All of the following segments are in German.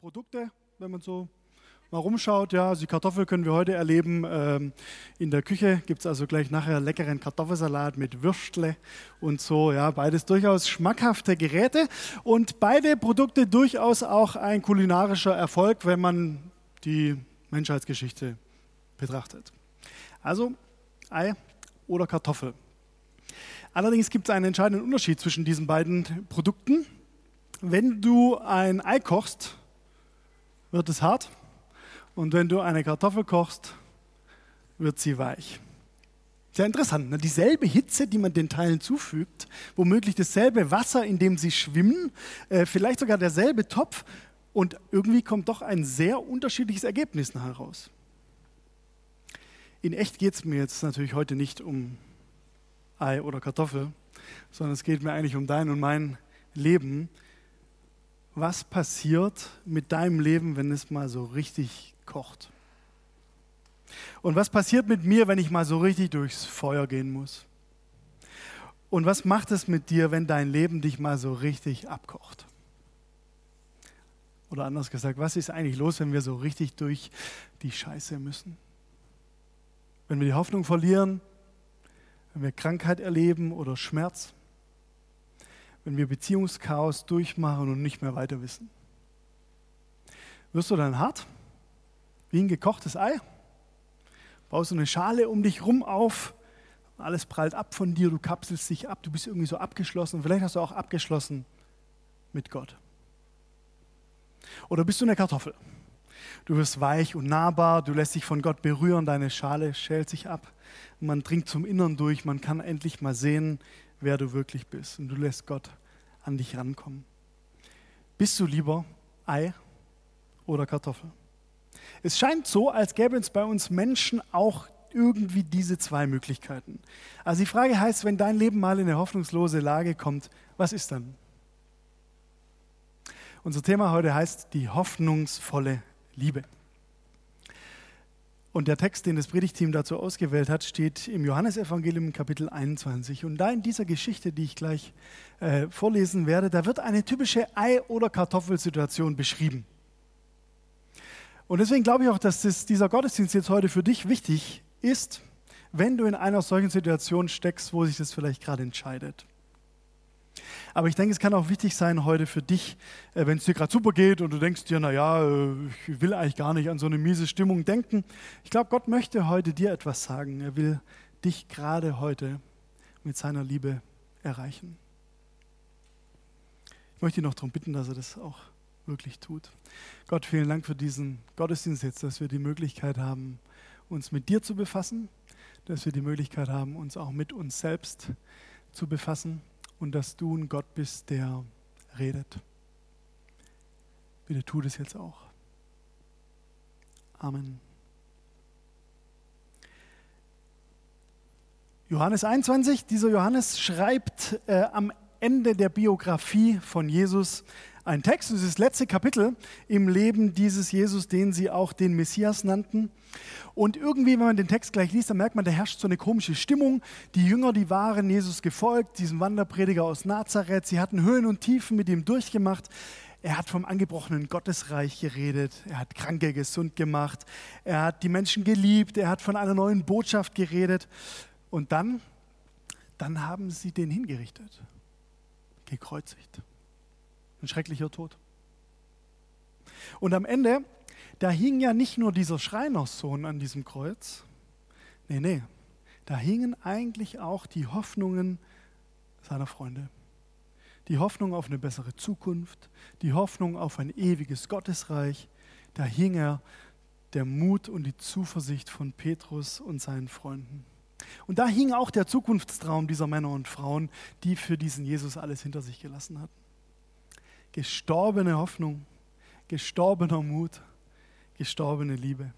Produkte, wenn man so mal rumschaut. Ja, also die Kartoffel können wir heute erleben. Ähm, in der Küche gibt es also gleich nachher leckeren Kartoffelsalat mit Würstle und so. Ja, beides durchaus schmackhafte Geräte und beide Produkte durchaus auch ein kulinarischer Erfolg, wenn man die Menschheitsgeschichte betrachtet. Also Ei oder Kartoffel. Allerdings gibt es einen entscheidenden Unterschied zwischen diesen beiden Produkten. Wenn du ein Ei kochst, wird es hart. Und wenn du eine Kartoffel kochst, wird sie weich. Sehr interessant. Ne? Dieselbe Hitze, die man den Teilen zufügt, womöglich dasselbe Wasser, in dem sie schwimmen, äh, vielleicht sogar derselbe Topf. Und irgendwie kommt doch ein sehr unterschiedliches Ergebnis nachher raus. In echt geht es mir jetzt natürlich heute nicht um Ei oder Kartoffel, sondern es geht mir eigentlich um dein und mein Leben. Was passiert mit deinem Leben, wenn es mal so richtig kocht? Und was passiert mit mir, wenn ich mal so richtig durchs Feuer gehen muss? Und was macht es mit dir, wenn dein Leben dich mal so richtig abkocht? Oder anders gesagt, was ist eigentlich los, wenn wir so richtig durch die Scheiße müssen? Wenn wir die Hoffnung verlieren, wenn wir Krankheit erleben oder Schmerz, wenn wir Beziehungschaos durchmachen und nicht mehr weiter wissen. Wirst du dann hart, wie ein gekochtes Ei? Baust du eine Schale um dich rum auf, alles prallt ab von dir, du kapselst dich ab, du bist irgendwie so abgeschlossen. Vielleicht hast du auch abgeschlossen mit Gott. Oder bist du eine Kartoffel? Du wirst weich und nahbar, du lässt dich von Gott berühren, deine Schale schält sich ab, man dringt zum Innern durch, man kann endlich mal sehen, wer du wirklich bist und du lässt Gott an dich rankommen. Bist du lieber Ei oder Kartoffel? Es scheint so, als gäbe es bei uns Menschen auch irgendwie diese zwei Möglichkeiten. Also die Frage heißt, wenn dein Leben mal in eine hoffnungslose Lage kommt, was ist dann? Unser Thema heute heißt die hoffnungsvolle Liebe. Und der Text, den das Predigteam dazu ausgewählt hat, steht im Johannesevangelium Kapitel 21. Und da in dieser Geschichte, die ich gleich äh, vorlesen werde, da wird eine typische Ei- oder Kartoffelsituation beschrieben. Und deswegen glaube ich auch, dass das, dieser Gottesdienst jetzt heute für dich wichtig ist, wenn du in einer solchen Situation steckst, wo sich das vielleicht gerade entscheidet. Aber ich denke, es kann auch wichtig sein heute für dich, äh, wenn es dir gerade super geht und du denkst dir, naja, äh, ich will eigentlich gar nicht an so eine miese Stimmung denken. Ich glaube, Gott möchte heute dir etwas sagen. Er will dich gerade heute mit seiner Liebe erreichen. Ich möchte ihn noch darum bitten, dass er das auch wirklich tut. Gott, vielen Dank für diesen Gottesdienst jetzt, dass wir die Möglichkeit haben, uns mit dir zu befassen, dass wir die Möglichkeit haben, uns auch mit uns selbst zu befassen und dass du ein Gott bist, der redet. Bitte tu das jetzt auch. Amen. Johannes 21, dieser Johannes schreibt äh, am Ende der Biografie von Jesus ein Text, das ist das letzte Kapitel im Leben dieses Jesus, den sie auch den Messias nannten. Und irgendwie, wenn man den Text gleich liest, dann merkt man, da herrscht so eine komische Stimmung. Die Jünger, die waren Jesus gefolgt, diesem Wanderprediger aus Nazareth. Sie hatten Höhen und Tiefen mit ihm durchgemacht. Er hat vom angebrochenen Gottesreich geredet. Er hat Kranke gesund gemacht. Er hat die Menschen geliebt. Er hat von einer neuen Botschaft geredet. Und dann, dann haben sie den hingerichtet, gekreuzigt. Ein schrecklicher Tod. Und am Ende, da hing ja nicht nur dieser Schreinerssohn an diesem Kreuz. Nee, nee. Da hingen eigentlich auch die Hoffnungen seiner Freunde. Die Hoffnung auf eine bessere Zukunft, die Hoffnung auf ein ewiges Gottesreich. Da hing er der Mut und die Zuversicht von Petrus und seinen Freunden. Und da hing auch der Zukunftstraum dieser Männer und Frauen, die für diesen Jesus alles hinter sich gelassen hatten gestorbene Hoffnung, gestorbener Mut, gestorbene Liebe.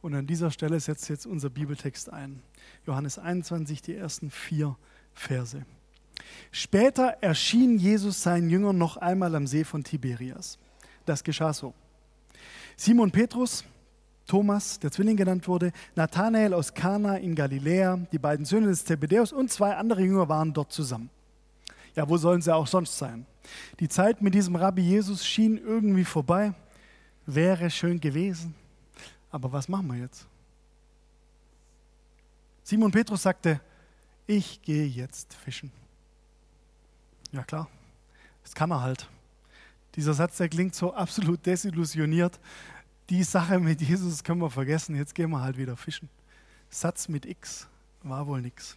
Und an dieser Stelle setzt jetzt unser Bibeltext ein. Johannes 21, die ersten vier Verse. Später erschien Jesus seinen Jüngern noch einmal am See von Tiberias. Das geschah so. Simon Petrus, Thomas, der Zwilling genannt wurde, Nathanael aus Kana in Galiläa, die beiden Söhne des Zebedäus und zwei andere Jünger waren dort zusammen. Ja, wo sollen sie auch sonst sein? Die Zeit mit diesem Rabbi Jesus schien irgendwie vorbei. Wäre schön gewesen. Aber was machen wir jetzt? Simon Petrus sagte, ich gehe jetzt fischen. Ja klar, das kann er halt. Dieser Satz, der klingt so absolut desillusioniert. Die Sache mit Jesus können wir vergessen, jetzt gehen wir halt wieder fischen. Satz mit X war wohl nichts.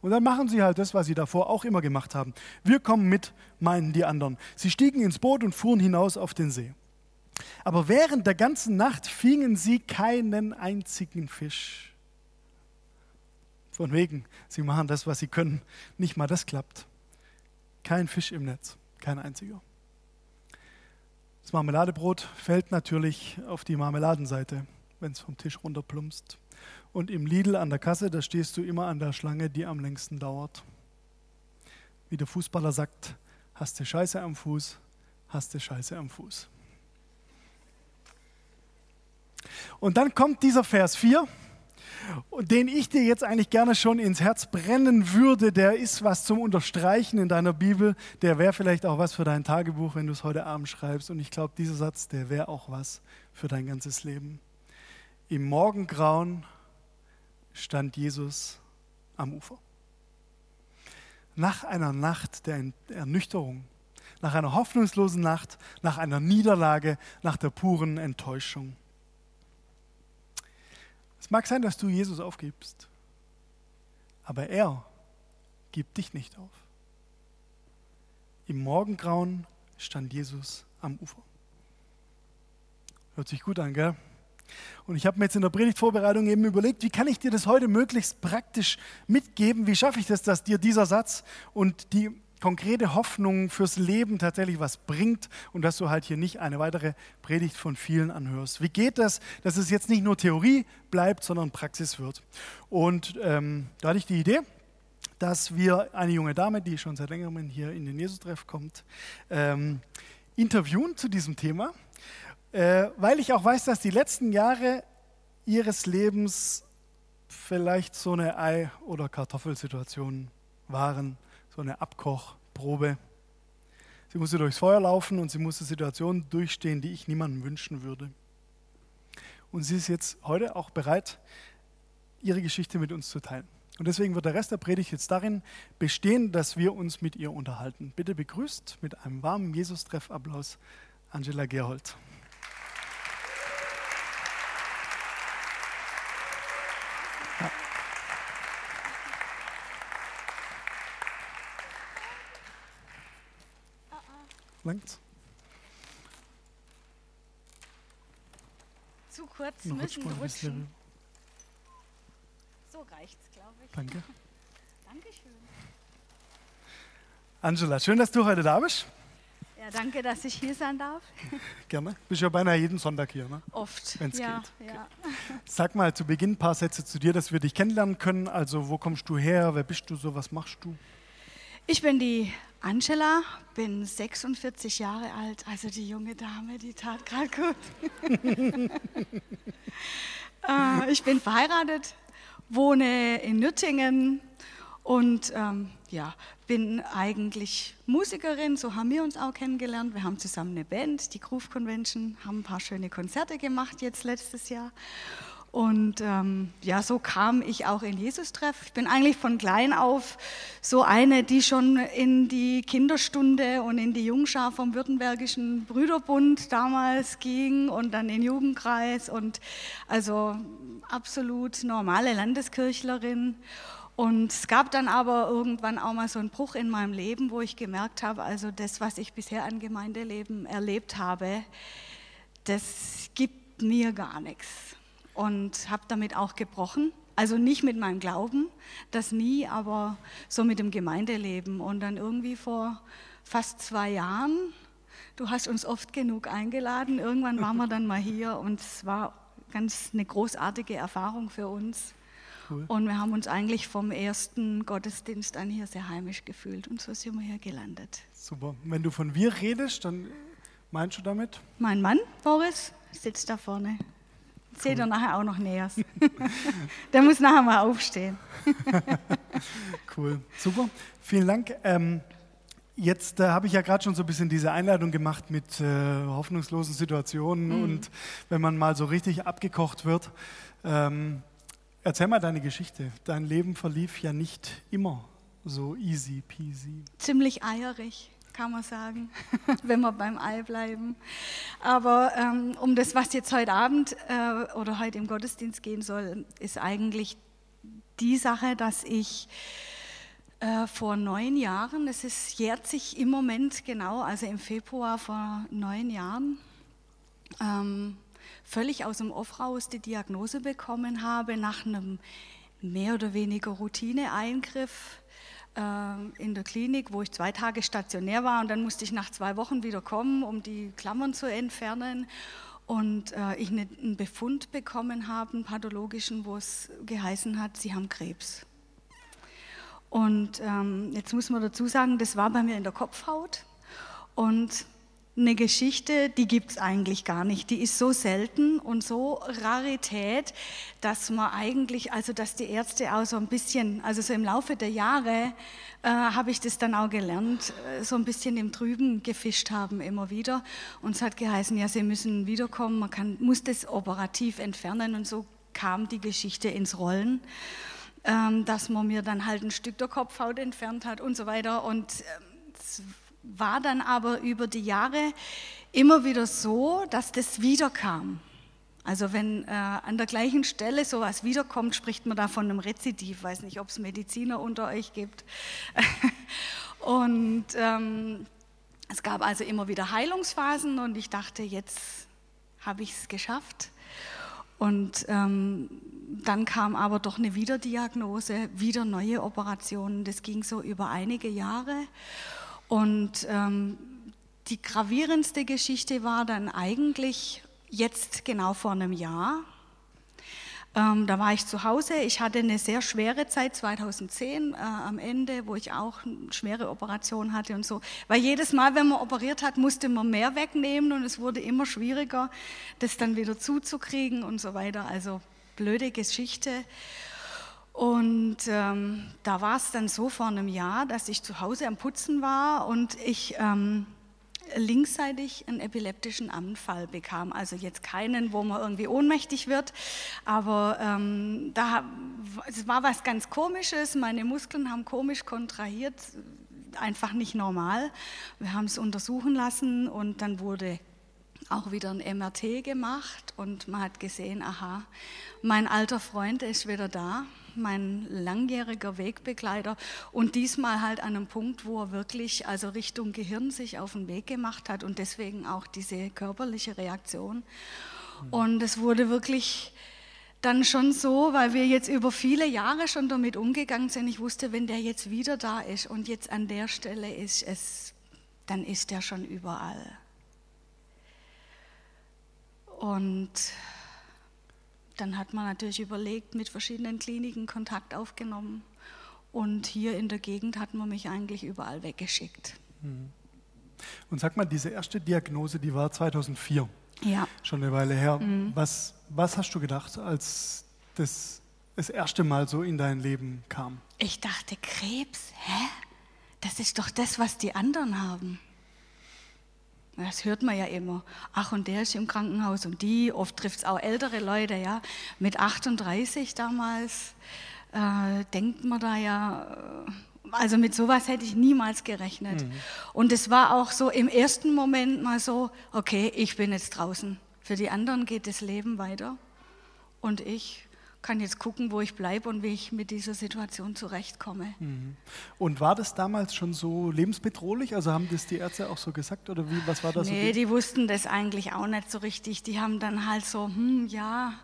Und dann machen sie halt das, was sie davor auch immer gemacht haben. Wir kommen mit, meinen die anderen. Sie stiegen ins Boot und fuhren hinaus auf den See. Aber während der ganzen Nacht fingen sie keinen einzigen Fisch. Von wegen, sie machen das, was sie können. Nicht mal das klappt. Kein Fisch im Netz, kein einziger. Das Marmeladebrot fällt natürlich auf die Marmeladenseite, wenn es vom Tisch runterplumpst. Und im Lidl an der Kasse, da stehst du immer an der Schlange, die am längsten dauert. Wie der Fußballer sagt, hast du Scheiße am Fuß, hast du Scheiße am Fuß. Und dann kommt dieser Vers 4, den ich dir jetzt eigentlich gerne schon ins Herz brennen würde. Der ist was zum Unterstreichen in deiner Bibel. Der wäre vielleicht auch was für dein Tagebuch, wenn du es heute Abend schreibst. Und ich glaube, dieser Satz, der wäre auch was für dein ganzes Leben. Im Morgengrauen stand Jesus am Ufer. Nach einer Nacht der Ernüchterung, nach einer hoffnungslosen Nacht, nach einer Niederlage, nach der puren Enttäuschung. Es mag sein, dass du Jesus aufgibst, aber er gibt dich nicht auf. Im Morgengrauen stand Jesus am Ufer. Hört sich gut an, gell? Und ich habe mir jetzt in der Predigtvorbereitung eben überlegt, wie kann ich dir das heute möglichst praktisch mitgeben? Wie schaffe ich das, dass dir dieser Satz und die konkrete Hoffnung fürs Leben tatsächlich was bringt und dass du halt hier nicht eine weitere Predigt von vielen anhörst. Wie geht das, dass es jetzt nicht nur Theorie bleibt, sondern Praxis wird? Und ähm, da hatte ich die Idee, dass wir eine junge Dame, die schon seit längerem hier in den Jesus-Treff kommt, ähm, interviewen zu diesem Thema, äh, weil ich auch weiß, dass die letzten Jahre ihres Lebens vielleicht so eine Ei- oder Kartoffelsituation waren so eine Abkochprobe. Sie musste durchs Feuer laufen und sie musste Situationen durchstehen, die ich niemandem wünschen würde. Und sie ist jetzt heute auch bereit, ihre Geschichte mit uns zu teilen. Und deswegen wird der Rest der Predigt jetzt darin bestehen, dass wir uns mit ihr unterhalten. Bitte begrüßt mit einem warmen Jesus-Treff-Applaus Angela Gerhold. Langt's? Zu kurz Noch müssen rutschen ein. So reicht's, glaube ich. Danke. Dankeschön. Angela, schön, dass du heute da bist. Ja, danke, dass ich hier sein darf. Gerne. Bist ja beinahe jeden Sonntag hier. Ne? Oft. Wenn's ja, geht. Ja. Sag mal zu Beginn ein paar Sätze zu dir, dass wir dich kennenlernen können. Also, wo kommst du her? Wer bist du so? Was machst du? Ich bin die Angela, bin 46 Jahre alt, also die junge Dame, die tat gerade gut. äh, ich bin verheiratet, wohne in Nürtingen und ähm, ja, bin eigentlich Musikerin, so haben wir uns auch kennengelernt. Wir haben zusammen eine Band, die Groove Convention, haben ein paar schöne Konzerte gemacht jetzt letztes Jahr. Und ähm, ja, so kam ich auch in Jesus-Treff. Ich bin eigentlich von klein auf so eine, die schon in die Kinderstunde und in die Jungschar vom Württembergischen Brüderbund damals ging und dann in den Jugendkreis und also absolut normale Landeskirchlerin. Und es gab dann aber irgendwann auch mal so einen Bruch in meinem Leben, wo ich gemerkt habe, also das, was ich bisher an Gemeindeleben erlebt habe, das gibt mir gar nichts und habe damit auch gebrochen. Also nicht mit meinem Glauben, das nie, aber so mit dem Gemeindeleben. Und dann irgendwie vor fast zwei Jahren, du hast uns oft genug eingeladen, irgendwann waren wir dann mal hier und es war ganz eine großartige Erfahrung für uns. Cool. Und wir haben uns eigentlich vom ersten Gottesdienst an hier sehr heimisch gefühlt und so sind wir hier gelandet. Super. Wenn du von wir redest, dann meinst du damit? Mein Mann, Boris, sitzt da vorne. Seht ihr nachher auch noch näher. Der muss nachher mal aufstehen. Cool. Super. Vielen Dank. Ähm, Jetzt äh, habe ich ja gerade schon so ein bisschen diese Einleitung gemacht mit äh, hoffnungslosen Situationen Mhm. und wenn man mal so richtig abgekocht wird. Ähm, erzähl mal deine Geschichte. Dein Leben verlief ja nicht immer so easy peasy. Ziemlich eierig, kann man sagen, wenn wir beim Ei bleiben. Aber ähm, um das, was jetzt heute Abend äh, oder heute im Gottesdienst gehen soll, ist eigentlich die Sache, dass ich äh, vor neun Jahren, es ist, jährt sich im Moment genau, also im Februar vor neun Jahren, ähm, völlig aus dem Off raus die Diagnose bekommen habe nach einem mehr oder weniger Routineeingriff in der Klinik, wo ich zwei Tage stationär war und dann musste ich nach zwei Wochen wieder kommen, um die Klammern zu entfernen. Und äh, ich ne, einen Befund bekommen habe, einen pathologischen, wo es geheißen hat, Sie haben Krebs. Und ähm, jetzt muss man dazu sagen, das war bei mir in der Kopfhaut. Und eine Geschichte, die gibt es eigentlich gar nicht. Die ist so selten und so Rarität, dass man eigentlich, also dass die Ärzte auch so ein bisschen, also so im Laufe der Jahre äh, habe ich das dann auch gelernt, äh, so ein bisschen im Trüben gefischt haben immer wieder. Und es hat geheißen, ja, sie müssen wiederkommen, man kann, muss das operativ entfernen und so kam die Geschichte ins Rollen ähm, dass man mir dann halt ein Stück der Kopfhaut entfernt hat und so weiter. Und ähm, war dann aber über die Jahre immer wieder so, dass das wiederkam. Also wenn äh, an der gleichen Stelle sowas wiederkommt, spricht man da von einem Rezidiv. Weiß nicht, ob es Mediziner unter euch gibt. und ähm, es gab also immer wieder Heilungsphasen und ich dachte, jetzt habe ich es geschafft. Und ähm, dann kam aber doch eine Wiederdiagnose, wieder neue Operationen. Das ging so über einige Jahre. Und ähm, die gravierendste Geschichte war dann eigentlich jetzt genau vor einem Jahr. Ähm, da war ich zu Hause. Ich hatte eine sehr schwere Zeit 2010 äh, am Ende, wo ich auch eine schwere Operation hatte und so. Weil jedes Mal, wenn man operiert hat, musste man mehr wegnehmen und es wurde immer schwieriger, das dann wieder zuzukriegen und so weiter. Also blöde Geschichte. Und ähm, da war es dann so vor einem Jahr, dass ich zu Hause am Putzen war und ich ähm, linksseitig einen epileptischen Anfall bekam. Also jetzt keinen, wo man irgendwie ohnmächtig wird, aber ähm, da, es war was ganz Komisches. Meine Muskeln haben komisch kontrahiert, einfach nicht normal. Wir haben es untersuchen lassen und dann wurde auch wieder ein MRT gemacht und man hat gesehen, aha, mein alter Freund ist wieder da, mein langjähriger Wegbegleiter und diesmal halt an einem Punkt, wo er wirklich also Richtung Gehirn sich auf den Weg gemacht hat und deswegen auch diese körperliche Reaktion. Und es wurde wirklich dann schon so, weil wir jetzt über viele Jahre schon damit umgegangen sind. Ich wusste, wenn der jetzt wieder da ist und jetzt an der Stelle ist, es, dann ist er schon überall. Und dann hat man natürlich überlegt, mit verschiedenen Kliniken Kontakt aufgenommen. Und hier in der Gegend hat man mich eigentlich überall weggeschickt. Und sag mal, diese erste Diagnose, die war 2004, Ja, schon eine Weile her. Mhm. Was, was hast du gedacht, als das das erste Mal so in dein Leben kam? ich dachte, Krebs, hä? Das ist doch das, was die anderen haben. Das hört man ja immer. Ach, und der ist im Krankenhaus und die. Oft trifft es auch ältere Leute, ja. Mit 38 damals äh, denkt man da ja, äh, also mit sowas hätte ich niemals gerechnet. Und es war auch so im ersten Moment mal so, okay, ich bin jetzt draußen. Für die anderen geht das Leben weiter. Und ich kann jetzt gucken, wo ich bleibe und wie ich mit dieser Situation zurechtkomme. Und war das damals schon so lebensbedrohlich? Also haben das die Ärzte auch so gesagt oder wie, was war das? Nee, so? die wussten das eigentlich auch nicht so richtig. Die haben dann halt so, hm, ja,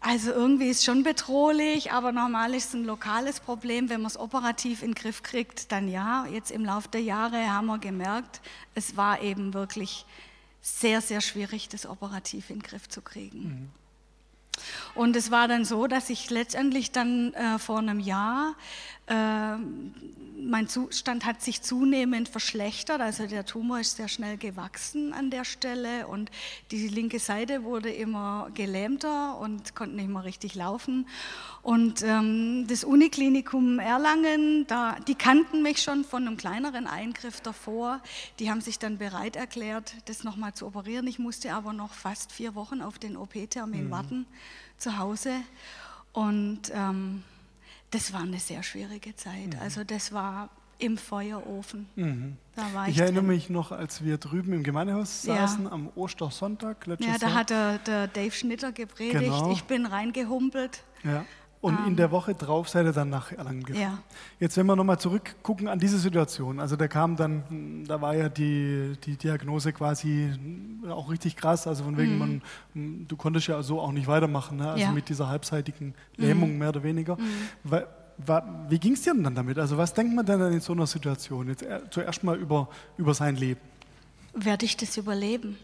also irgendwie ist schon bedrohlich, aber normal ist es ein lokales Problem. Wenn man es operativ in den Griff kriegt, dann ja. Jetzt im Laufe der Jahre haben wir gemerkt, es war eben wirklich sehr, sehr schwierig, das operativ in den Griff zu kriegen. Und es war dann so, dass ich letztendlich dann äh, vor einem Jahr mein Zustand hat sich zunehmend verschlechtert, also der Tumor ist sehr schnell gewachsen an der Stelle und die linke Seite wurde immer gelähmter und konnte nicht mehr richtig laufen. Und ähm, das Uniklinikum Erlangen, da, die kannten mich schon von einem kleineren Eingriff davor. Die haben sich dann bereit erklärt, das nochmal zu operieren. Ich musste aber noch fast vier Wochen auf den OP-Termin mhm. warten zu Hause. Und ähm, das war eine sehr schwierige Zeit. Mhm. Also das war im Feuerofen. Mhm. ich, ich erinnere mich noch, als wir drüben im Gemeindehaus saßen ja. am Ostersonntag. Ja, da Jahr. hat der, der, Dave Schnitter gepredigt. Genau. Ich bin reingehumpelt. Ja. Und um, in der ähm. Woche drauf seid ihr dann nach Erlangen gefahren. Ja. Jetzt, wenn wir nochmal zurückgucken an diese Situation, also da kam dann, da war ja die, die Diagnose quasi auch richtig krass, also von wegen, mhm. man, du konntest ja so auch nicht weitermachen, ne? also ja. mit dieser halbseitigen Lähmung mhm. mehr oder weniger. Mhm. Weil, wie ging es dir denn dann damit? Also was denkt man denn in so einer Situation? Jetzt zuerst mal über, über sein Leben. Werde ich das überleben?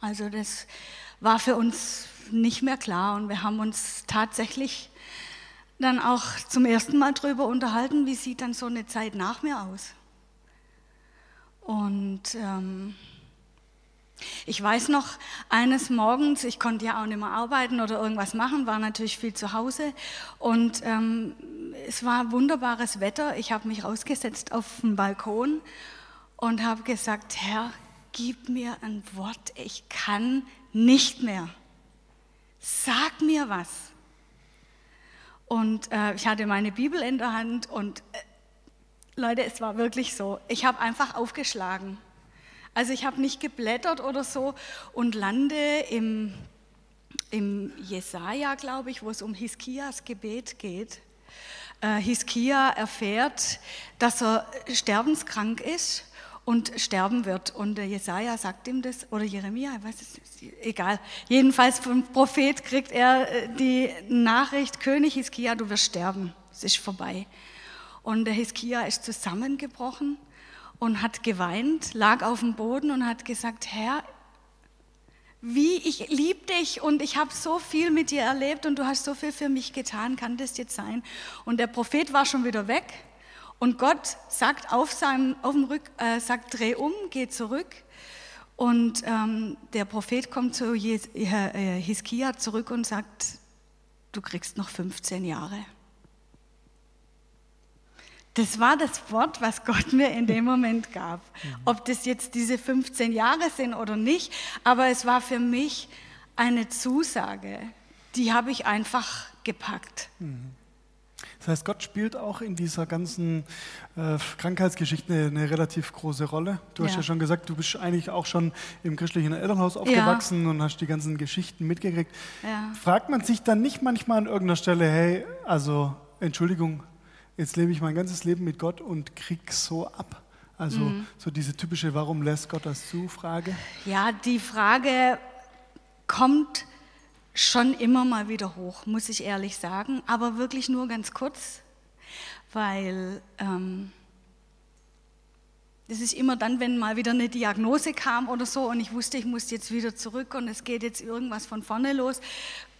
Also das war für uns nicht mehr klar und wir haben uns tatsächlich dann auch zum ersten Mal darüber unterhalten, wie sieht dann so eine Zeit nach mir aus. Und ähm, ich weiß noch, eines Morgens, ich konnte ja auch nicht mehr arbeiten oder irgendwas machen, war natürlich viel zu Hause und ähm, es war wunderbares Wetter. Ich habe mich rausgesetzt auf den Balkon und habe gesagt, Herr, gib mir ein Wort, ich kann nicht mehr. Sag mir was. Und äh, ich hatte meine Bibel in der Hand und äh, Leute, es war wirklich so. Ich habe einfach aufgeschlagen. Also ich habe nicht geblättert oder so und lande im, im Jesaja, glaube ich, wo es um Hiskias Gebet geht. Äh, Hiskia erfährt, dass er sterbenskrank ist und sterben wird. Und der Jesaja sagt ihm das, oder Jeremia, ich weiß es, egal. Jedenfalls vom Prophet kriegt er äh, die Nachricht: König Hiskia, du wirst sterben. Es ist vorbei. Und der Hiskia ist zusammengebrochen und hat geweint, lag auf dem Boden und hat gesagt: Herr, wie ich liebe dich und ich habe so viel mit dir erlebt und du hast so viel für mich getan, kann das jetzt sein? Und der Prophet war schon wieder weg und Gott sagt auf seinem, auf dem Rück, äh, sagt, dreh um, geh zurück. Und ähm, der Prophet kommt zu äh, Hiskia zurück und sagt, du kriegst noch 15 Jahre. Das war das Wort, was Gott mir in dem Moment gab. Mhm. Ob das jetzt diese 15 Jahre sind oder nicht, aber es war für mich eine Zusage, die habe ich einfach gepackt. Mhm. Das heißt, Gott spielt auch in dieser ganzen äh, Krankheitsgeschichte eine, eine, relativ große Rolle. Du ja. hast ja schon gesagt, du bist eigentlich auch schon im christlichen Elternhaus aufgewachsen ja. und hast die ganzen Geschichten mitgekriegt. Ja. Fragt man sich dann nicht manchmal an irgendeiner Stelle, hey, also Entschuldigung, jetzt lebe ich mein ganzes Leben mit Gott und krieg so ab? Also mhm. so diese typische Warum lässt Gott das zu Frage? Ja, die Frage kommt schon immer mal wieder hoch, muss ich ehrlich sagen, aber wirklich nur ganz kurz, weil ähm, das ist immer dann, wenn mal wieder eine Diagnose kam oder so und ich wusste, ich muss jetzt wieder zurück und es geht jetzt irgendwas von vorne los,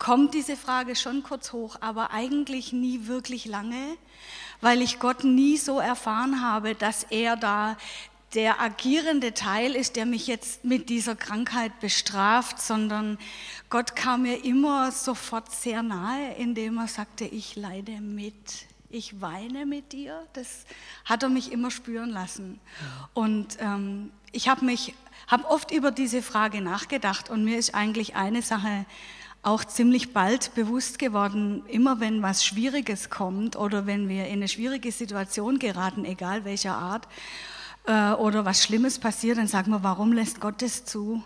kommt diese Frage schon kurz hoch, aber eigentlich nie wirklich lange, weil ich Gott nie so erfahren habe, dass er da der agierende Teil ist, der mich jetzt mit dieser Krankheit bestraft, sondern Gott kam mir immer sofort sehr nahe, indem er sagte, ich leide mit, ich weine mit dir. Das hat er mich immer spüren lassen. Und ähm, ich habe mich, habe oft über diese Frage nachgedacht und mir ist eigentlich eine Sache auch ziemlich bald bewusst geworden, immer wenn was Schwieriges kommt oder wenn wir in eine schwierige Situation geraten, egal welcher Art, äh, oder was Schlimmes passiert, dann sagen wir, warum lässt Gott das zu?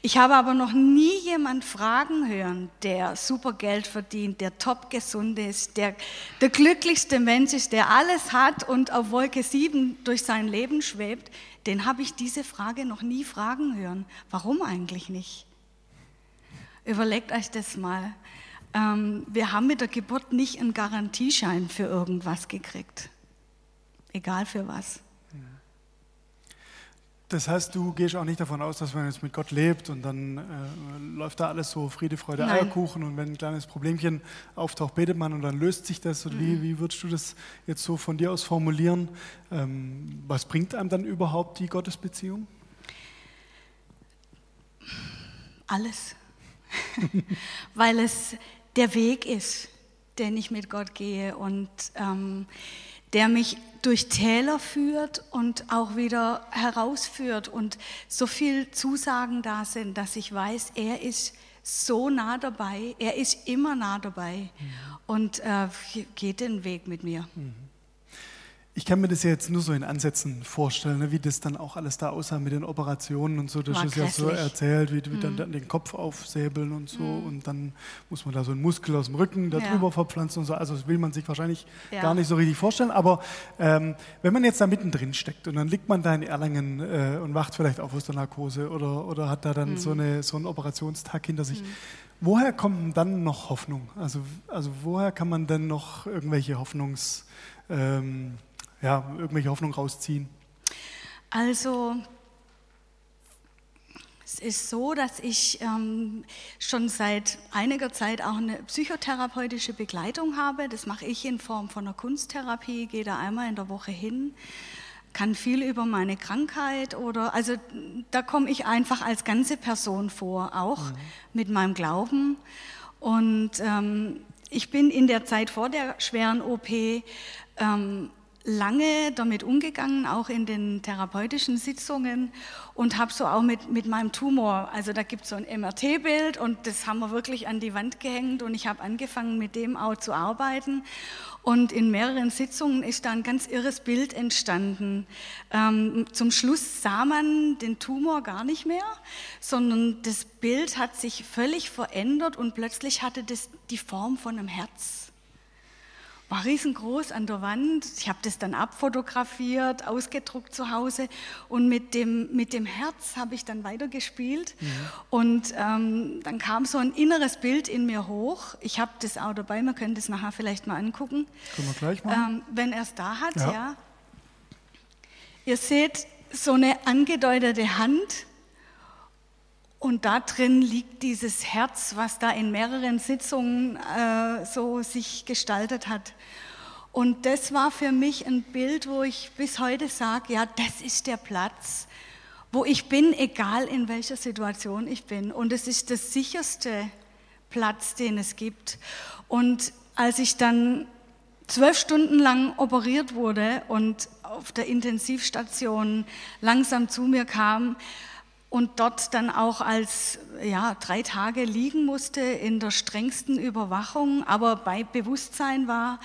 Ich habe aber noch nie jemand fragen hören, der super Geld verdient, der top gesund ist, der der glücklichste Mensch ist, der alles hat und auf Wolke 7 durch sein Leben schwebt, den habe ich diese Frage noch nie fragen hören. Warum eigentlich nicht? Überlegt euch das mal. Ähm, wir haben mit der Geburt nicht einen Garantieschein für irgendwas gekriegt. Egal für was. Das heißt, du gehst auch nicht davon aus, dass man jetzt mit Gott lebt und dann äh, läuft da alles so Friede, Freude, Nein. Eierkuchen und wenn ein kleines Problemchen auftaucht, betet man und dann löst sich das. Und Mhm. wie, wie würdest du das jetzt so von dir aus formulieren? Ähm, was bringt einem dann überhaupt die Gottesbeziehung? Alles. Weil es der Weg ist, den ich mit Gott gehe und ähm, der mich durch Täler führt und auch wieder herausführt und so viel Zusagen da sind, dass ich weiß, er ist so nah dabei, er ist immer nah dabei und äh, geht den Weg mit mir. Ich kann mir das ja jetzt nur so in Ansätzen vorstellen, ne, wie das dann auch alles da aussah mit den Operationen und so. Das War ist ja so erzählt, wie, wie dann, dann den Kopf aufsäbeln und so. Und dann muss man da so einen Muskel aus dem Rücken Ja. darüber verpflanzen und so. Also das will man sich wahrscheinlich Ja. gar nicht so richtig vorstellen. Aber ähm, wenn man jetzt da mittendrin steckt und dann liegt man da in Erlangen äh, und wacht vielleicht auf aus der Narkose oder, oder hat da dann so, eine, so einen Operationstag hinter sich. Woher kommt dann noch Hoffnung? Also, also woher kann man denn noch irgendwelche Hoffnungs... Ähm, ja, irgendwelche Hoffnung rausziehen. Also es ist so, dass ich ähm, schon seit einiger Zeit auch eine psychotherapeutische Begleitung habe. Das mache ich in Form von einer Kunsttherapie, gehe da einmal in der Woche hin, kann viel über meine Krankheit oder, also da komme ich einfach als ganze Person vor, auch mit meinem Glauben. Und ähm, ich bin in der Zeit vor der schweren OP ähm, lange damit umgegangen, auch in den therapeutischen Sitzungen und habe so auch mit, mit meinem Tumor, also da gibt es so ein MRT-Bild und das haben wir wirklich an die Wand gehängt und ich habe angefangen mit dem auch zu arbeiten und in mehreren Sitzungen ist da ein ganz irres Bild entstanden. Ähm, zum Schluss sah man den Tumor gar nicht mehr, sondern das Bild hat sich völlig verändert und plötzlich hatte das die Form von einem Herz war riesengroß an der Wand. Ich habe das dann abfotografiert, ausgedruckt zu Hause und mit dem, mit dem Herz habe ich dann weitergespielt. Und ähm, dann kam so ein inneres Bild in mir hoch. Ich habe das auch dabei, wir können das nachher vielleicht mal angucken, Können wir gleich machen? ähm, wenn er es da hat. Ja. Ja. Ihr seht so eine angedeutete Hand und da drin liegt dieses Herz, was da in mehreren Sitzungen äh, so sich gestaltet hat. Und das war für mich ein Bild, wo ich bis heute sage, ja, das ist der Platz, wo ich bin, egal in welcher Situation ich bin. Und es ist der sicherste Platz, den es gibt. Und als ich dann zwölf Stunden lang operiert wurde und auf der Intensivstation langsam zu mir kam und dort dann auch als ja, drei Tage liegen musste in der strengsten Überwachung, aber bei Bewusstsein war,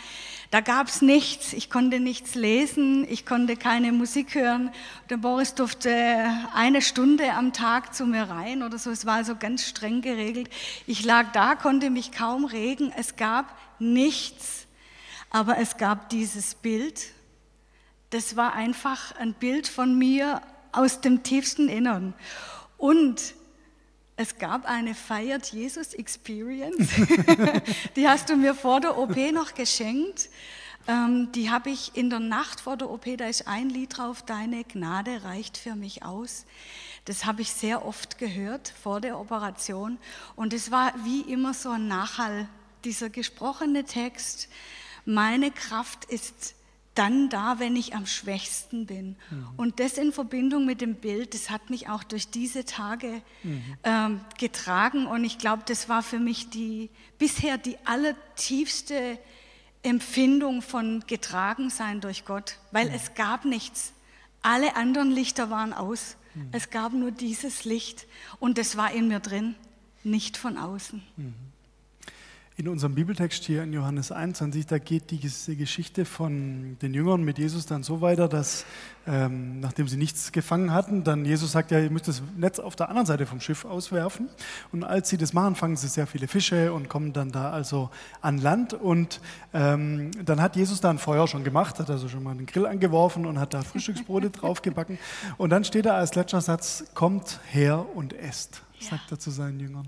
da gab es nichts. Ich konnte nichts lesen, ich konnte keine Musik hören. Der Boris durfte eine Stunde am Tag zu mir rein oder so. Es war also ganz streng geregelt. Ich lag da, konnte mich kaum regen. Es gab nichts. Aber es gab dieses Bild, das war einfach ein Bild von mir aus dem tiefsten Innern. Und es gab eine Feiert Jesus Experience, die hast du mir vor der OP noch geschenkt. Ähm, die habe ich in der Nacht vor der OP, da ist ein Lied drauf, Deine Gnade reicht für mich aus. Das habe ich sehr oft gehört vor der Operation. Und es war wie immer so ein Nachhall, dieser gesprochene Text. Meine Kraft ist dann da, wenn ich am schwächsten bin. Und das in Verbindung mit dem Bild, das hat mich auch durch diese Tage ähm, getragen. Und ich glaube, das war für mich die bisher die allertiefste Empfindung von Getragensein durch Gott, weil es gab nichts. Alle anderen Lichter waren aus. Es gab nur dieses Licht und das war in mir drin, nicht von außen. In unserem Bibeltext hier in Johannes 21, da geht diese Geschichte von den Jüngern mit Jesus dann so weiter, dass ähm, nachdem sie nichts gefangen hatten, dann Jesus sagt, ja, ihr müsst das Netz auf der anderen Seite vom Schiff auswerfen. Und als sie das machen, fangen sie sehr viele Fische und kommen dann da also an Land. Und ähm, dann hat Jesus da ein Feuer schon gemacht, hat also schon mal den Grill angeworfen und hat da Frühstücksbrote draufgebacken. Und dann steht da als letzter Satz, kommt her und esst, sagt er zu seinen Jüngern.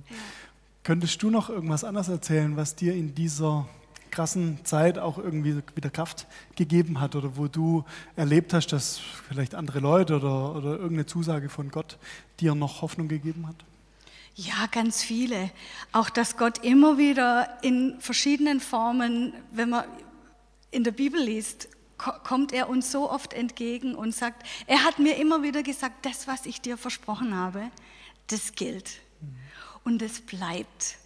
Könntest du noch irgendwas anderes erzählen, was dir in dieser krassen Zeit auch irgendwie wieder Kraft gegeben hat oder wo du erlebt hast, dass vielleicht andere Leute oder, oder irgendeine Zusage von Gott dir noch Hoffnung gegeben hat? Ja, ganz viele. Auch dass Gott immer wieder in verschiedenen Formen, wenn man in der Bibel liest, kommt er uns so oft entgegen und sagt, er hat mir immer wieder gesagt, das, was ich dir versprochen habe, das gilt und es bleibt.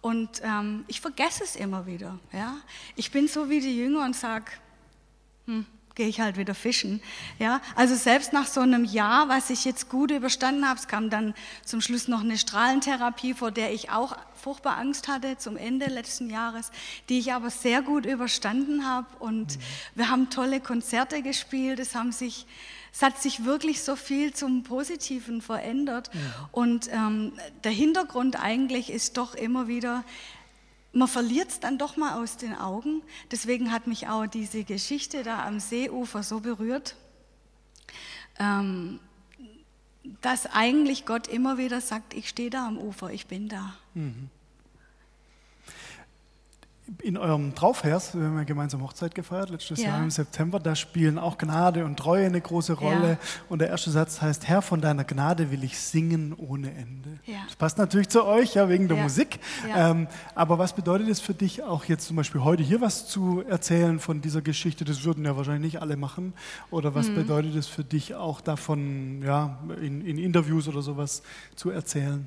Und ähm, ich vergesse es immer wieder. Ja? Ich bin so wie die Jünger und sage, hm, gehe ich halt wieder fischen. Ja, also selbst nach so einem Jahr, was ich jetzt gut überstanden habe, es kam dann zum Schluss noch eine Strahlentherapie, vor der ich auch furchtbar Angst hatte zum Ende letzten Jahres, die ich aber sehr gut überstanden habe und mhm. wir haben tolle Konzerte gespielt, es haben sich es hat sich wirklich so viel zum Positiven verändert. Ja. Und ähm, der Hintergrund eigentlich ist doch immer wieder, man verliert es dann doch mal aus den Augen. Deswegen hat mich auch diese Geschichte da am Seeufer so berührt, ähm, dass eigentlich Gott immer wieder sagt, ich stehe da am Ufer, ich bin da. Mhm in eurem Traufvers, wir haben ja gemeinsam Hochzeit gefeiert, letztes ja. Jahr im September, da spielen auch Gnade und Treue eine große Rolle. Ja. Und der erste Satz heißt, Herr, von deiner Gnade will ich singen ohne Ende. Ja. Das passt natürlich zu euch, ja, wegen der Musik. Ähm, aber was bedeutet es für dich auch jetzt zum Beispiel heute hier was zu erzählen von dieser Geschichte? Das würden ja wahrscheinlich nicht alle machen. Oder was mhm. bedeutet es für dich auch davon, ja, in, in Interviews oder sowas zu erzählen?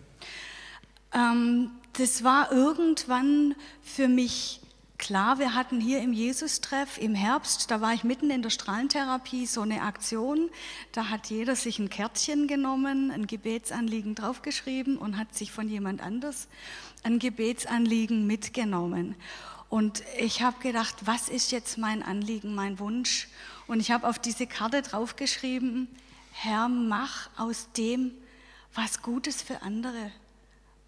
Ähm, das war irgendwann für mich klar. Wir hatten hier im Jesus-Treff im Herbst, da war ich mitten in der Strahlentherapie, so eine Aktion. Da hat jeder sich ein Kärtchen genommen, ein Gebetsanliegen draufgeschrieben und hat sich von jemand anders ein Gebetsanliegen mitgenommen. Und ich habe gedacht, was ist jetzt mein Anliegen, mein Wunsch? Und ich habe auf diese Karte draufgeschrieben, Herr, mach aus dem was Gutes für andere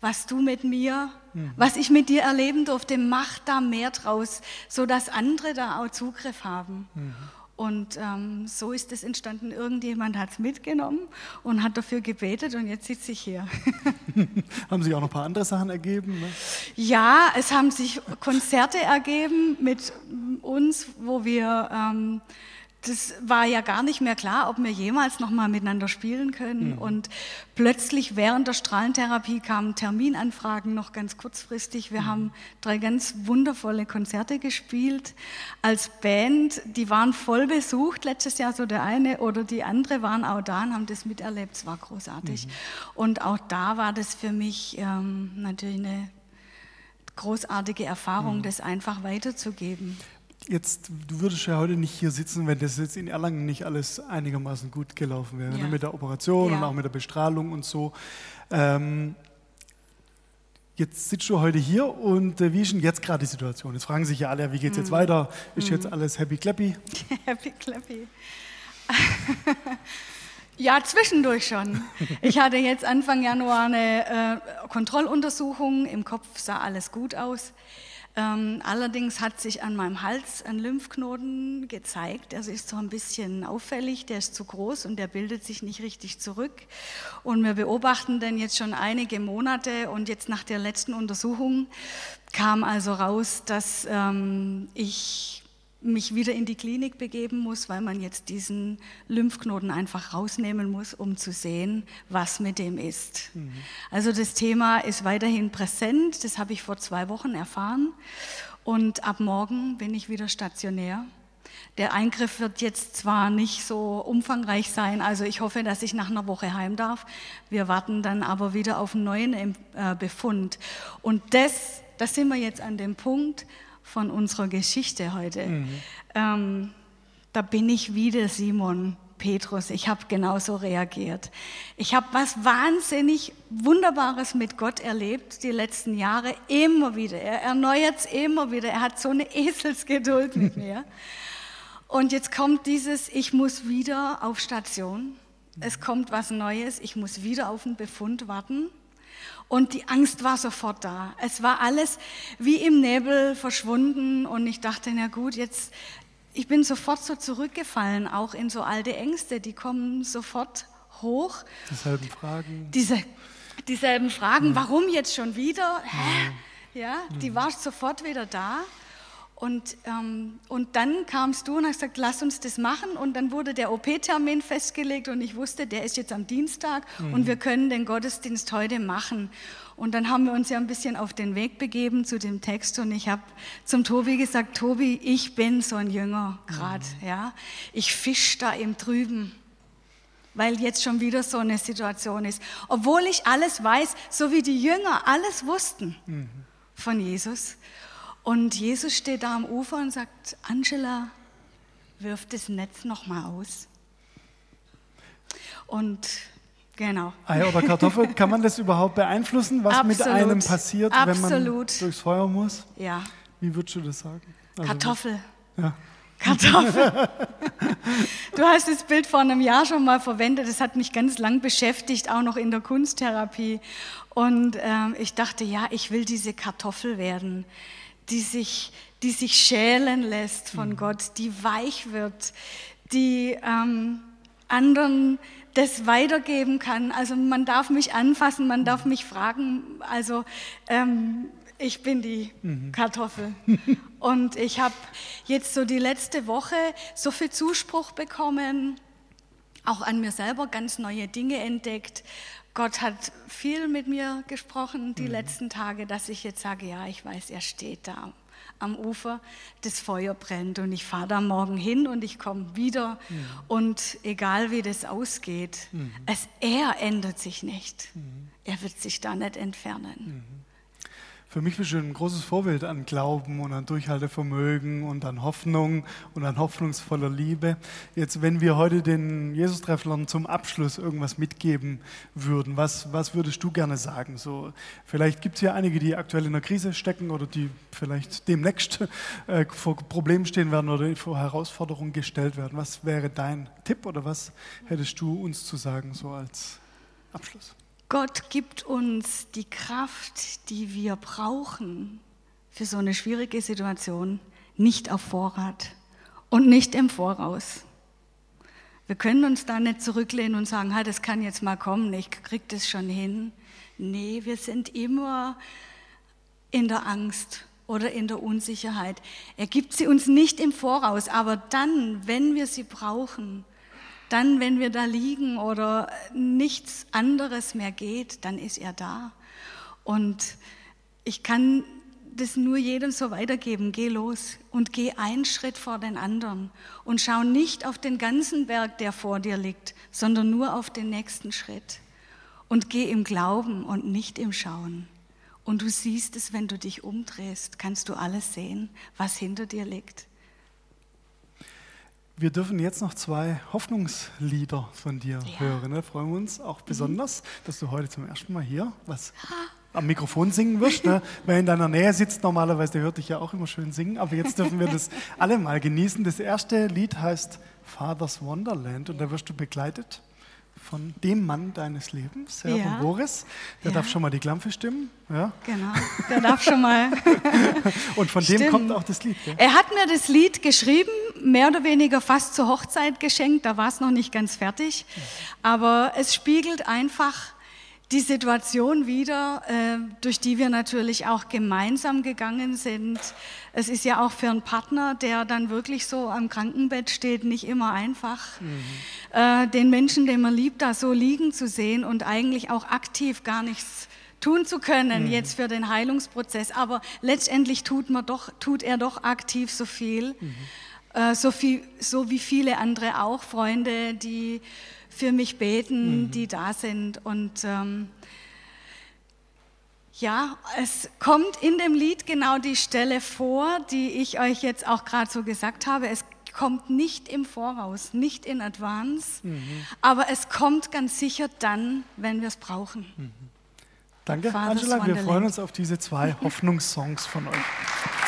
was du mit mir, mhm. was ich mit dir erleben durfte, mach da mehr draus, sodass andere da auch Zugriff haben. Mhm. Und ähm, so ist es entstanden. Irgendjemand hat es mitgenommen und hat dafür gebetet und jetzt sitze ich hier. haben sich auch noch ein paar andere Sachen ergeben? Ne? Ja, es haben sich Konzerte ergeben mit uns, wo wir ähm, das war ja gar nicht mehr klar, ob wir jemals noch mal miteinander spielen können. Mhm. Und plötzlich während der Strahlentherapie kamen Terminanfragen noch ganz kurzfristig. Wir mhm. haben drei ganz wundervolle Konzerte gespielt als Band. Die waren voll besucht letztes Jahr, so der eine oder die andere waren auch da und haben das miterlebt. Es war großartig. Mhm. Und auch da war das für mich ähm, natürlich eine großartige Erfahrung, mhm. das einfach weiterzugeben jetzt, du würdest ja heute nicht hier sitzen, wenn das jetzt in Erlangen nicht alles einigermaßen gut gelaufen wäre, ne? ja. mit der Operation ja. und auch mit der Bestrahlung und so. Ähm, jetzt sitzt du heute hier und äh, wie ist denn jetzt gerade die Situation? Jetzt fragen sich ja alle, wie geht es jetzt mhm. weiter? Ist mhm. jetzt alles happy clappy? happy clappy. Ja, zwischendurch schon. Ich hatte jetzt Anfang Januar eine äh, Kontrolluntersuchung. Im Kopf sah alles gut aus. Ähm, allerdings hat sich an meinem Hals ein Lymphknoten gezeigt. Also ist so ein bisschen auffällig, der ist zu groß und der bildet sich nicht richtig zurück. Und wir beobachten den jetzt schon einige Monate und jetzt nach der letzten Untersuchung kam also raus, dass ähm, ich mich wieder in die Klinik begeben muss, weil man jetzt diesen Lymphknoten einfach rausnehmen muss, um zu sehen, was mit dem ist. Mhm. Also das Thema ist weiterhin präsent, das habe ich vor zwei Wochen erfahren und ab morgen bin ich wieder stationär. Der Eingriff wird jetzt zwar nicht so umfangreich sein, also ich hoffe, dass ich nach einer Woche heim darf. Wir warten dann aber wieder auf einen neuen äh, Befund. Und das, das sind wir jetzt an dem Punkt, von unserer Geschichte heute. Mhm. Ähm, da bin ich wieder Simon Petrus. Ich habe genauso reagiert. Ich habe was wahnsinnig Wunderbares mit Gott erlebt die letzten Jahre, immer wieder. Er erneuert es immer wieder. Er hat so eine Eselsgeduld mit mir. Und jetzt kommt dieses, ich muss wieder auf Station. Es kommt was Neues. Ich muss wieder auf den Befund warten. Und die Angst war sofort da. Es war alles wie im Nebel verschwunden und ich dachte, na gut, jetzt, ich bin sofort so zurückgefallen, auch in so alte Ängste, die kommen sofort hoch. Dieselben Fragen. Diese, dieselben Fragen, ja. warum jetzt schon wieder? Hä? Ja, ja die war sofort wieder da. Und, ähm, und dann kamst du und hast gesagt, lass uns das machen. Und dann wurde der OP-Termin festgelegt und ich wusste, der ist jetzt am Dienstag mhm. und wir können den Gottesdienst heute machen. Und dann haben wir uns ja ein bisschen auf den Weg begeben zu dem Text und ich habe zum Tobi gesagt, Tobi, ich bin so ein Jünger gerade, mhm. ja. Ich fisch da im Trüben, weil jetzt schon wieder so eine Situation ist. Obwohl ich alles weiß, so wie die Jünger alles wussten mhm. von Jesus. Und Jesus steht da am Ufer und sagt, Angela, wirf das Netz noch mal aus. Und genau. Ei oder Kartoffel, kann man das überhaupt beeinflussen, was Absolut. mit einem passiert, Absolut. wenn man durchs Feuer muss? Ja. Wie würdest du das sagen? Also, Kartoffel. Ja. Kartoffel. Du hast das Bild vor einem Jahr schon mal verwendet. Das hat mich ganz lang beschäftigt, auch noch in der Kunsttherapie. Und ähm, ich dachte, ja, ich will diese Kartoffel werden die sich, die sich schälen lässt von mhm. Gott, die weich wird, die ähm, anderen das weitergeben kann. Also man darf mich anfassen, man darf mich fragen. Also ähm, ich bin die mhm. Kartoffel. Und ich habe jetzt so die letzte Woche so viel Zuspruch bekommen, auch an mir selber ganz neue Dinge entdeckt. Gott hat viel mit mir gesprochen die mhm. letzten Tage, dass ich jetzt sage, ja, ich weiß, er steht da am Ufer, das Feuer brennt und ich fahre da morgen hin und ich komme wieder mhm. und egal wie das ausgeht, mhm. es, er ändert sich nicht. Mhm. Er wird sich da nicht entfernen. Für mich du ein großes Vorbild an Glauben und an Durchhaltevermögen und an Hoffnung und an hoffnungsvoller Liebe. Jetzt, wenn wir heute den Jesus-Trefflern zum Abschluss irgendwas mitgeben würden, was, was würdest du gerne sagen? So, vielleicht gibt es ja einige, die aktuell in einer Krise stecken oder die vielleicht demnächst äh, vor Problemen stehen werden oder vor Herausforderungen gestellt werden. Was wäre dein Tipp oder was hättest du uns zu sagen, so als Abschluss? Gott gibt uns die Kraft, die wir brauchen für so eine schwierige Situation, nicht auf Vorrat und nicht im Voraus. Wir können uns da nicht zurücklehnen und sagen, ha, das kann jetzt mal kommen, ich krieg das schon hin. Nee, wir sind immer in der Angst oder in der Unsicherheit. Er gibt sie uns nicht im Voraus, aber dann, wenn wir sie brauchen, dann, wenn wir da liegen oder nichts anderes mehr geht, dann ist er da. Und ich kann das nur jedem so weitergeben. Geh los und geh einen Schritt vor den anderen und schau nicht auf den ganzen Berg, der vor dir liegt, sondern nur auf den nächsten Schritt. Und geh im Glauben und nicht im Schauen. Und du siehst es, wenn du dich umdrehst, kannst du alles sehen, was hinter dir liegt. Wir dürfen jetzt noch zwei Hoffnungslieder von dir ja. hören. Ne? Freuen wir uns auch besonders, mhm. dass du heute zum ersten Mal hier was am Mikrofon singen wirst. Ne? Wer in deiner Nähe sitzt, normalerweise, der hört dich ja auch immer schön singen. Aber jetzt dürfen wir das alle mal genießen. Das erste Lied heißt Father's Wonderland und da wirst du begleitet von dem Mann deines Lebens, Herr ja. von Boris. Der ja. darf schon mal die Klampfe stimmen. Ja. Genau, der darf schon mal. Und von stimmen. dem kommt auch das Lied. Gell? Er hat mir das Lied geschrieben, mehr oder weniger fast zur Hochzeit geschenkt. Da war es noch nicht ganz fertig. Aber es spiegelt einfach die Situation wieder, äh, durch die wir natürlich auch gemeinsam gegangen sind. Es ist ja auch für einen Partner, der dann wirklich so am Krankenbett steht, nicht immer einfach, mhm. Äh, den Menschen, den man liebt, da so liegen zu sehen und eigentlich auch aktiv gar nichts tun zu können mhm. jetzt für den Heilungsprozess. Aber letztendlich tut, man doch, tut er doch aktiv so viel, mhm. Äh, so viel, so wie viele andere auch, Freunde, die für mich beten, mhm. die da sind. Und ähm, ja, es kommt in dem Lied genau die Stelle vor, die ich euch jetzt auch gerade so gesagt habe. Es kommt nicht im Voraus, nicht in Advance, mhm. aber es kommt ganz sicher dann, wenn wir es brauchen. Mhm. Danke, Angela. Wir freuen uns auf diese zwei Hoffnungssongs von euch.